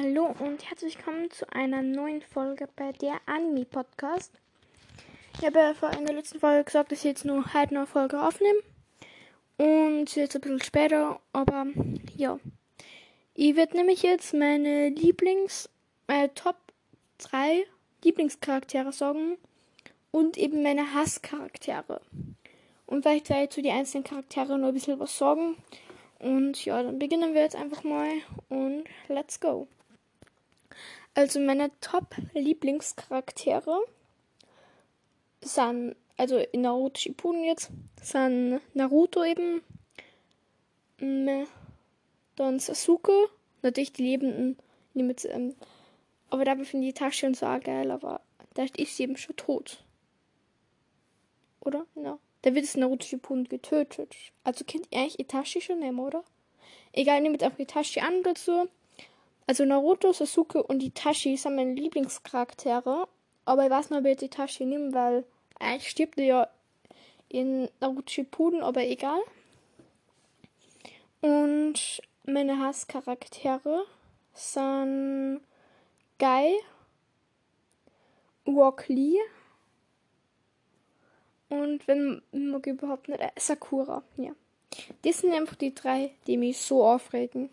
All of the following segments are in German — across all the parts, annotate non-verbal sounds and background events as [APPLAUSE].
Hallo und herzlich willkommen zu einer neuen Folge bei der Anime Podcast. Ich habe ja in der letzten Folge gesagt, dass ich jetzt nur halt eine Folge aufnehme. Und jetzt ein bisschen später, aber ja. Ich werde nämlich jetzt meine Lieblings, äh, Top 3 Lieblingscharaktere sagen und eben meine Hasscharaktere. Und vielleicht werde ich zu den einzelnen Charakteren nur ein bisschen was sagen. Und ja, dann beginnen wir jetzt einfach mal und let's go. Also meine Top-Lieblingscharaktere sind, also in Naruto Shippuden jetzt, sind Naruto eben, mm, dann Sasuke, natürlich die Lebenden, mit, ähm, aber dabei finde ich Tasche und so geil, aber da ist sie eben schon tot. Oder? Ja. Da wird es Naruto Shippuden getötet. Also kennt ihr eigentlich Itachi schon nehmen, oder? Egal, nehmt auch Itachi an dazu. Also Naruto, Sasuke und Itachi sind meine Lieblingscharaktere. Aber ich weiß nicht, ob ich jetzt Itachi nehme, weil eigentlich stirbt er ja in Naruto Shippuden, aber egal. Und meine Hasscharaktere sind Guy, Rock Lee, und wenn ich überhaupt nicht, äh, Sakura, ja. Das sind einfach die drei, die mich so aufregen.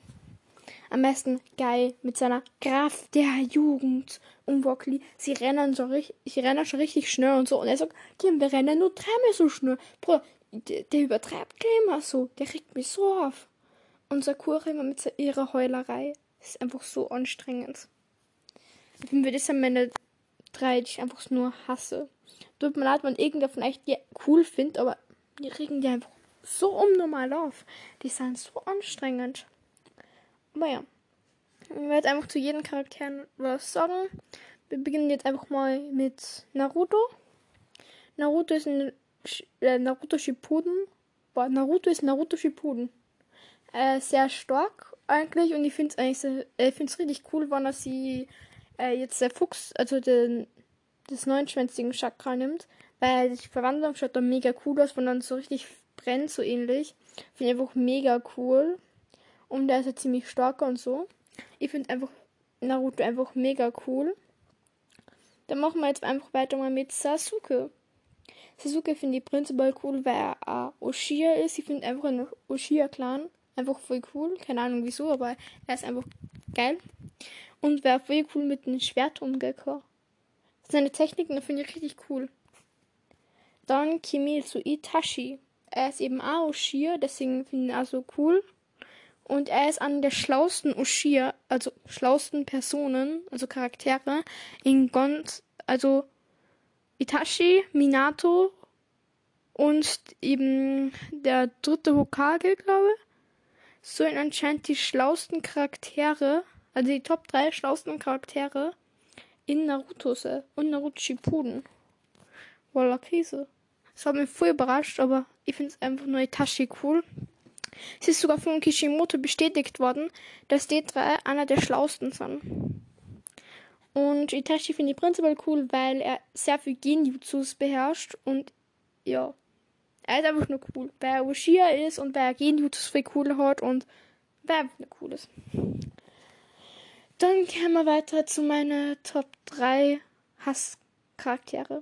Am besten geil mit seiner Kraft der Jugend und Broccoli. Sie rennen so richtig, sie rennen schon richtig schnell und so. Und er sagt, Kim, wir rennen nur dreimal so schnell. Bro, der, der übertreibt gleich immer so. Der regt mich so auf. Und Sakura immer mit ihrer Heulerei. Das ist einfach so anstrengend. Ich finde, das sind meine drei, die ich einfach nur hasse. Tut mir leid, wenn irgendwer von euch die cool findet, aber die regen die einfach so unnormal auf. Die sind so anstrengend. Aber ja. Ich werde einfach zu jedem Charakter was sagen. Wir beginnen jetzt einfach mal mit Naruto. Naruto ist ein äh, Naruto Shippuden. Boah, Naruto ist Naruto Shippuden. Äh, sehr stark eigentlich und ich finde es eigentlich sehr, äh, find's richtig cool, wann er sie äh, jetzt der Fuchs, also den, das neunschwänzigen Chakra nimmt, weil die Verwandlung schaut dann mega cool aus, wenn dann so richtig brennt, so ähnlich. Finde ich einfach mega cool. Und der ist ja ziemlich stark und so. Ich finde einfach Naruto einfach mega cool. Dann machen wir jetzt einfach weiter mal mit Sasuke. Sasuke finde ich prinzipiell cool, weil er ein Oshia ist. Ich finde einfach einen Oshia-Clan einfach voll cool. Keine Ahnung wieso, aber er ist einfach geil. Und wäre voll cool mit einem Schwert umgekommen. Seine Techniken finde ich richtig cool. Dann Kimetsu Itachi. Er ist eben auch Ushia, deswegen finde ich ihn auch so cool. Und er ist einer der schlausten Ushia, also schlausten Personen, also Charaktere in Gon, also Itachi, Minato und eben der dritte Hokage, glaube ich. So in anscheinend die schlausten Charaktere, also die Top 3 schlausten Charaktere in Naruto und Naruto Shippuden. Voila Krise. Das hat mich voll überrascht, aber ich finde es einfach nur Itachi cool. Es ist sogar von Kishimoto bestätigt worden, dass die drei einer der schlausten sind. Und Itachi finde ich prinzipiell cool, weil er sehr viel Genjutsus beherrscht und ja, er ist einfach nur cool. Weil er Ushia ist und weil er Genjutsus viel cool hat und weil er einfach nur cool ist. Dann gehen wir weiter zu meinen Top 3 Hasscharaktere.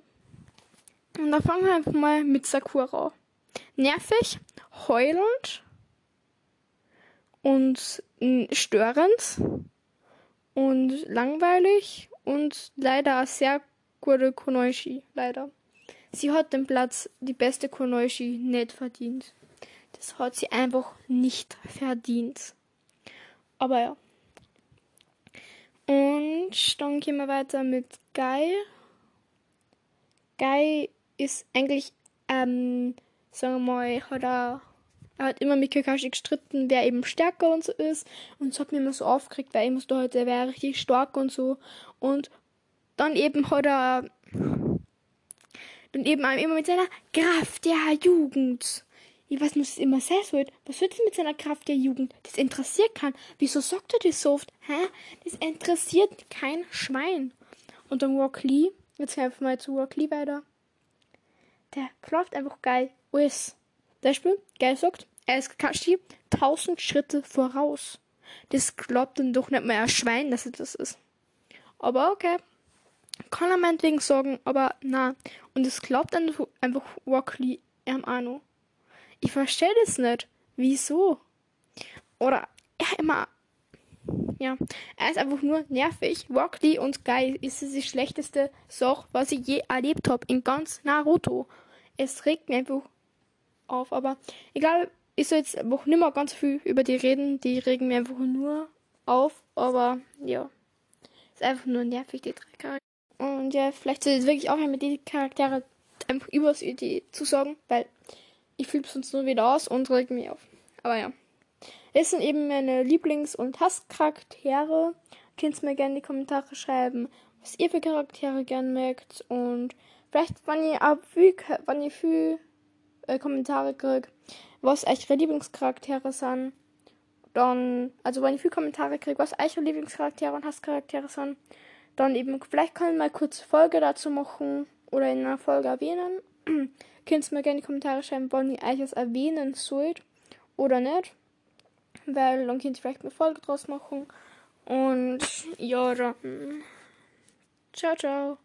Und da fangen wir einfach mal mit Sakura. Nervig, heulend und störend und langweilig und leider sehr gute Konoishi, leider. Sie hat den Platz, die beste Konoishi, nicht verdient. Das hat sie einfach nicht verdient. Aber ja. Und dann gehen wir weiter mit Guy. Guy ist eigentlich, ähm, sagen wir mal, hat er, er hat immer mit Kakashi gestritten, wer eben stärker und so ist. Und es hat mir immer so aufgeregt, weil ich musste heute, er wäre richtig stark und so. Und dann eben hat er, dann eben immer mit seiner Kraft der Jugend ich weiß nicht, was immer sehr wird. Was wird denn mit seiner Kraft der Jugend? Das interessiert keinen. Wieso sagt er das so oft? Hä? Das interessiert kein Schwein. Und dann Rock Lee. Jetzt helfen wir mal zu Rock Lee weiter. Der läuft einfach geil. Alles. Beispiel, geil sagt, er ist Kakashi tausend Schritte voraus. das glaubt dann doch nicht mehr ein Schwein, dass es das ist. Aber okay. Kann er meinetwegen sagen, aber na. Und es glaubt dann einfach Walkley am Anno. Ich verstehe das nicht. Wieso? Oder er immer. Ja, er ist einfach nur nervig. Walkley und Guy ist die schlechteste Sache, was ich je erlebt habe in ganz Naruto. Es regt mich einfach auf, aber egal, ich soll jetzt einfach nicht mehr ganz viel über die reden, die regen mir einfach nur auf, aber ja, ist einfach nur nervig, die drei Charaktere. Und ja, vielleicht soll ich wirklich auch mit die Charaktere einfach übers die zu sagen, weil ich flippe sonst nur wieder aus und reg mich auf. Aber ja. Das sind eben meine Lieblings- und Hasscharaktere. Könnt mir gerne in die Kommentare schreiben, was ihr für Charaktere gerne mögt. Und vielleicht, wenn ihr ab wenn ihr viel äh, Kommentare kriegt, was eure Lieblingscharaktere sind. Dann, also wenn ich viele Kommentare kriege, was eure Lieblingscharaktere und Hasscharaktere sind, dann eben, vielleicht kann ich mal kurz Folge dazu machen oder in einer Folge erwähnen. [CLEARS THROAT] Könnt ihr mir gerne in die Kommentare schreiben, wollen ihr euch es erwähnen sollt oder nicht. Weil dann könnt ihr vielleicht eine Folge draus machen. Und ja, dann. Ciao, ciao.